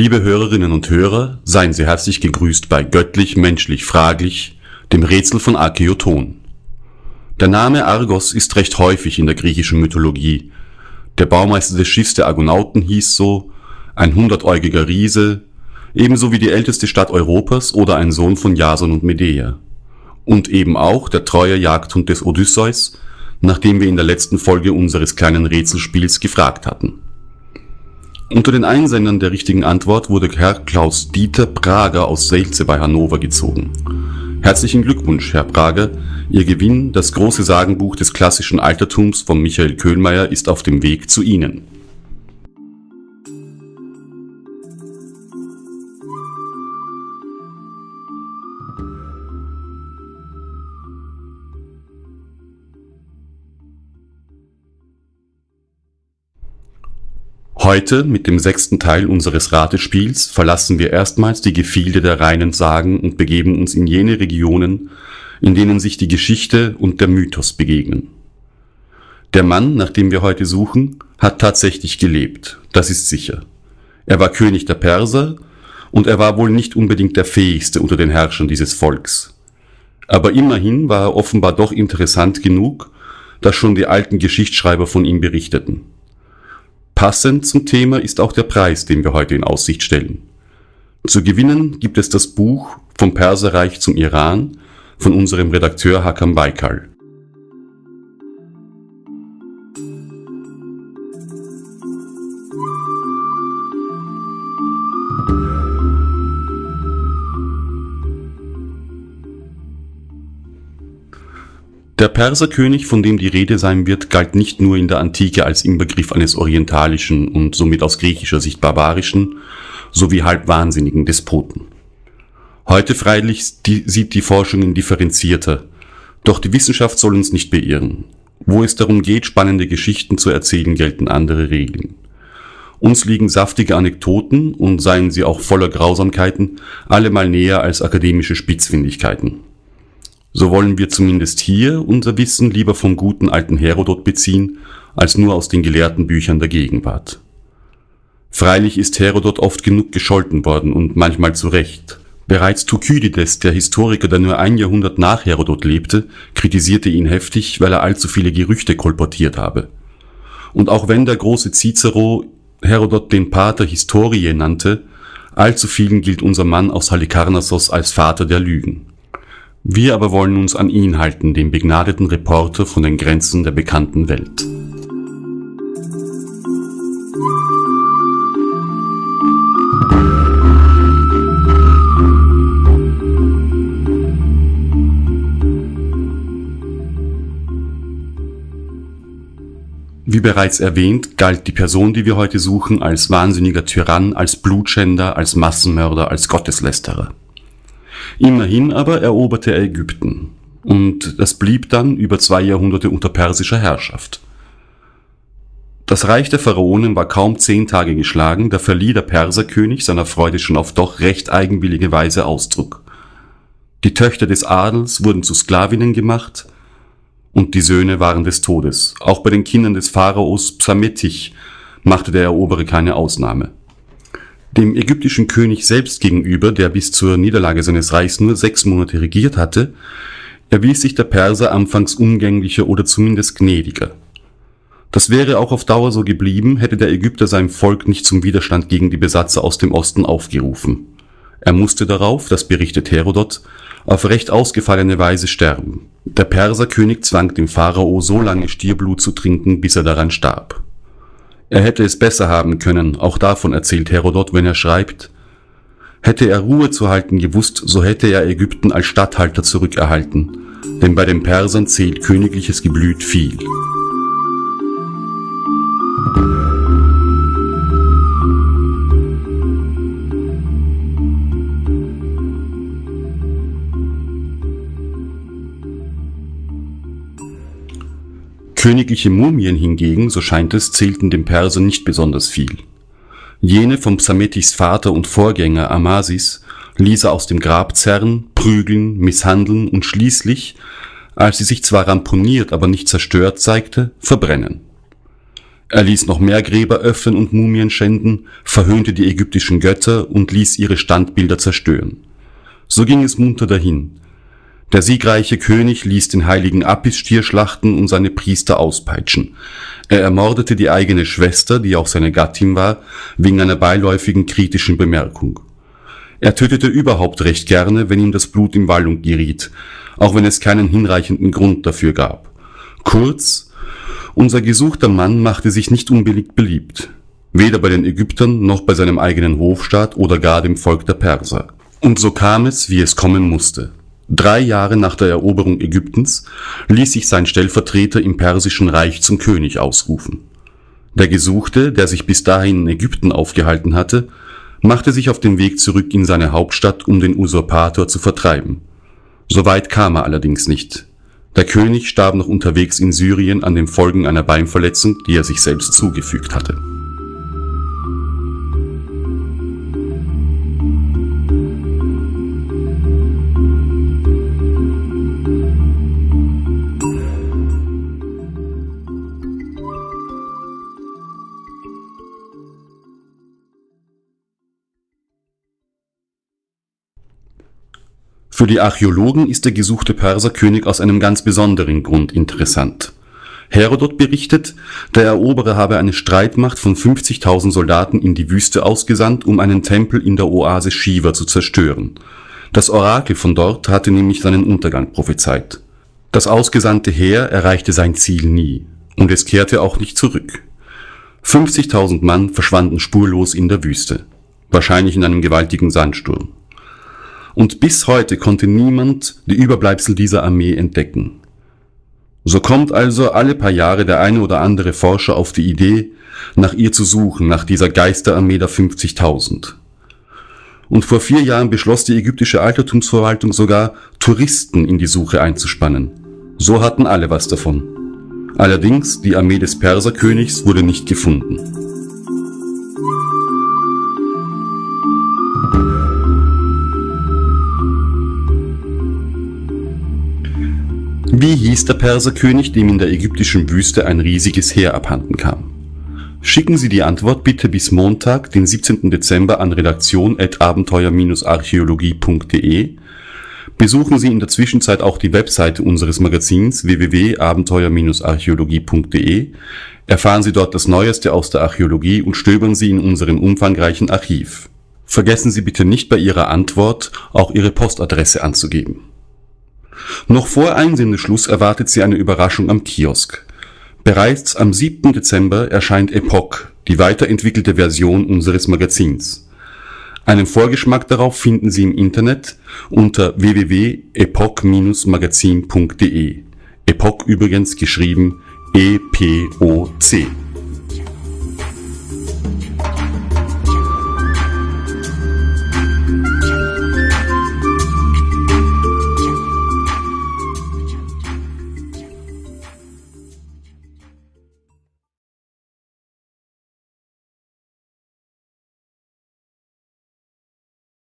Liebe Hörerinnen und Hörer, seien Sie herzlich gegrüßt bei Göttlich, Menschlich, Fraglich, dem Rätsel von Archeoton. Der Name Argos ist recht häufig in der griechischen Mythologie. Der Baumeister des Schiffs der Argonauten hieß so, ein hundertäugiger Riese, ebenso wie die älteste Stadt Europas oder ein Sohn von Jason und Medea. Und eben auch der treue Jagdhund des Odysseus, nachdem wir in der letzten Folge unseres kleinen Rätselspiels gefragt hatten. Unter den Einsendern der richtigen Antwort wurde Herr Klaus Dieter Prager aus Selze bei Hannover gezogen. Herzlichen Glückwunsch, Herr Prager. Ihr Gewinn, das große Sagenbuch des klassischen Altertums von Michael Köhlmeier, ist auf dem Weg zu Ihnen. Heute, mit dem sechsten Teil unseres Ratespiels, verlassen wir erstmals die Gefilde der reinen Sagen und begeben uns in jene Regionen, in denen sich die Geschichte und der Mythos begegnen. Der Mann, nach dem wir heute suchen, hat tatsächlich gelebt, das ist sicher. Er war König der Perser und er war wohl nicht unbedingt der fähigste unter den Herrschern dieses Volks. Aber immerhin war er offenbar doch interessant genug, dass schon die alten Geschichtsschreiber von ihm berichteten. Passend zum Thema ist auch der Preis, den wir heute in Aussicht stellen. Zu gewinnen gibt es das Buch Vom Perserreich zum Iran von unserem Redakteur Hakam Baikal. Der Perserkönig, von dem die Rede sein wird, galt nicht nur in der Antike als Inbegriff eines orientalischen und somit aus griechischer Sicht barbarischen sowie halb wahnsinnigen Despoten. Heute freilich sieht die Forschung in differenzierter, doch die Wissenschaft soll uns nicht beirren. Wo es darum geht, spannende Geschichten zu erzählen, gelten andere Regeln. Uns liegen saftige Anekdoten und seien sie auch voller Grausamkeiten allemal näher als akademische Spitzfindigkeiten. So wollen wir zumindest hier unser Wissen lieber vom guten alten Herodot beziehen, als nur aus den gelehrten Büchern der Gegenwart. Freilich ist Herodot oft genug gescholten worden und manchmal zu Recht. Bereits Thukydides, der Historiker, der nur ein Jahrhundert nach Herodot lebte, kritisierte ihn heftig, weil er allzu viele Gerüchte kolportiert habe. Und auch wenn der große Cicero Herodot den Pater Historie nannte, allzu vielen gilt unser Mann aus Halikarnassos als Vater der Lügen. Wir aber wollen uns an ihn halten, den begnadeten Reporter von den Grenzen der bekannten Welt. Wie bereits erwähnt, galt die Person, die wir heute suchen, als wahnsinniger Tyrann, als Blutschänder, als Massenmörder, als Gotteslästerer. Immerhin aber eroberte er Ägypten und das blieb dann über zwei Jahrhunderte unter persischer Herrschaft. Das Reich der Pharaonen war kaum zehn Tage geschlagen, da verlieh der Perserkönig seiner Freude schon auf doch recht eigenwillige Weise Ausdruck. Die Töchter des Adels wurden zu Sklavinnen gemacht und die Söhne waren des Todes. Auch bei den Kindern des Pharaos Psametich machte der Eroberer keine Ausnahme. Dem ägyptischen König selbst gegenüber, der bis zur Niederlage seines Reichs nur sechs Monate regiert hatte, erwies sich der Perser anfangs umgänglicher oder zumindest gnädiger. Das wäre auch auf Dauer so geblieben, hätte der Ägypter sein Volk nicht zum Widerstand gegen die Besatzer aus dem Osten aufgerufen. Er musste darauf, das berichtet Herodot, auf recht ausgefallene Weise sterben. Der Perserkönig zwang den Pharao so lange Stierblut zu trinken, bis er daran starb. Er hätte es besser haben können, auch davon erzählt Herodot, wenn er schreibt, Hätte er Ruhe zu halten gewusst, so hätte er Ägypten als Statthalter zurückerhalten, denn bei den Persern zählt königliches Geblüt viel. Königliche Mumien hingegen, so scheint es, zählten dem Perser nicht besonders viel. Jene vom Psametis Vater und Vorgänger Amasis ließ er aus dem Grab zerren, prügeln, misshandeln und schließlich, als sie sich zwar ramponiert, aber nicht zerstört zeigte, verbrennen. Er ließ noch mehr Gräber öffnen und Mumien schänden, verhöhnte die ägyptischen Götter und ließ ihre Standbilder zerstören. So ging es munter dahin. Der siegreiche König ließ den heiligen Apis-Stier schlachten und seine Priester auspeitschen. Er ermordete die eigene Schwester, die auch seine Gattin war, wegen einer beiläufigen kritischen Bemerkung. Er tötete überhaupt recht gerne, wenn ihm das Blut in Wallung geriet, auch wenn es keinen hinreichenden Grund dafür gab. Kurz, unser gesuchter Mann machte sich nicht unbillig beliebt, weder bei den Ägyptern noch bei seinem eigenen Hofstaat oder gar dem Volk der Perser. Und so kam es, wie es kommen musste. Drei Jahre nach der Eroberung Ägyptens ließ sich sein Stellvertreter im Persischen Reich zum König ausrufen. Der Gesuchte, der sich bis dahin in Ägypten aufgehalten hatte, machte sich auf den Weg zurück in seine Hauptstadt, um den Usurpator zu vertreiben. So weit kam er allerdings nicht. Der König starb noch unterwegs in Syrien an den Folgen einer Beinverletzung, die er sich selbst zugefügt hatte. Für die Archäologen ist der gesuchte Perserkönig aus einem ganz besonderen Grund interessant. Herodot berichtet, der Eroberer habe eine Streitmacht von 50.000 Soldaten in die Wüste ausgesandt, um einen Tempel in der Oase Shiva zu zerstören. Das Orakel von dort hatte nämlich seinen Untergang prophezeit. Das ausgesandte Heer erreichte sein Ziel nie, und es kehrte auch nicht zurück. 50.000 Mann verschwanden spurlos in der Wüste, wahrscheinlich in einem gewaltigen Sandsturm und bis heute konnte niemand die Überbleibsel dieser Armee entdecken. So kommt also alle paar Jahre der eine oder andere Forscher auf die Idee, nach ihr zu suchen, nach dieser Geisterarmee der 50.000. Und vor vier Jahren beschloss die ägyptische Altertumsverwaltung sogar, Touristen in die Suche einzuspannen. So hatten alle was davon. Allerdings, die Armee des Perserkönigs wurde nicht gefunden. Wie hieß der Perserkönig, dem in der ägyptischen Wüste ein riesiges Heer abhanden kam? Schicken Sie die Antwort bitte bis Montag, den 17. Dezember an redaktion.abenteuer-archäologie.de. Besuchen Sie in der Zwischenzeit auch die Webseite unseres Magazins www.abenteuer-archäologie.de. Erfahren Sie dort das Neueste aus der Archäologie und stöbern Sie in unserem umfangreichen Archiv. Vergessen Sie bitte nicht bei Ihrer Antwort auch Ihre Postadresse anzugeben. Noch vor Einsendeschluss erwartet sie eine Überraschung am Kiosk. Bereits am 7. Dezember erscheint Epoch, die weiterentwickelte Version unseres Magazins. Einen Vorgeschmack darauf finden Sie im Internet unter www.epoch-magazin.de. Epoch übrigens geschrieben E-P-O-C.